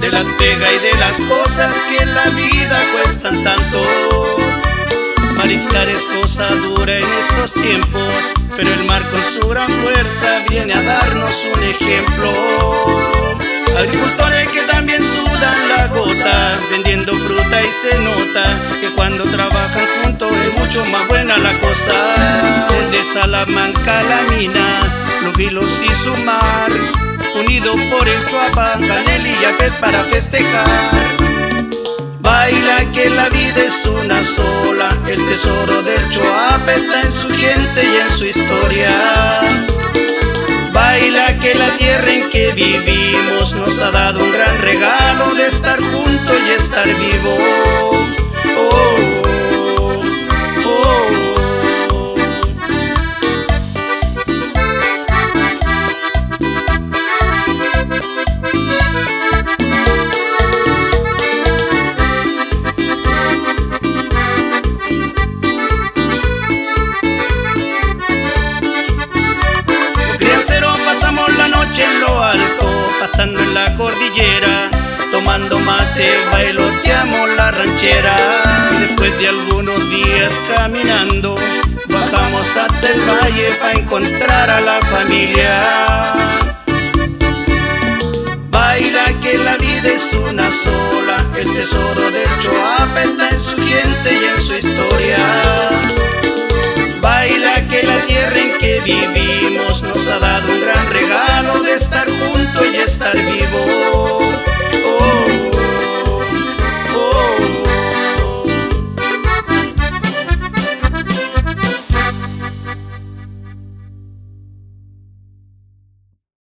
de la pega y de las cosas que la vida. Mariscar es cosa dura en estos tiempos, pero el mar con su gran fuerza viene a darnos un ejemplo. Agricultores que también sudan la gota, vendiendo fruta y se nota que cuando trabajan juntos es mucho más buena la cosa. Desde Salamanca la mina, los vilos y su mar unido por el Chuapa, Canel y Yapel para festejar. Baila que la vida es una En su gente y en su historia. Baila que la tierra en que vivimos nos ha dado un gran regalo de estar juntos y estar vivos. La cordillera, tomando mate, bailoteamos la ranchera. Después de algunos días caminando, bajamos hasta el valle para encontrar a la familia.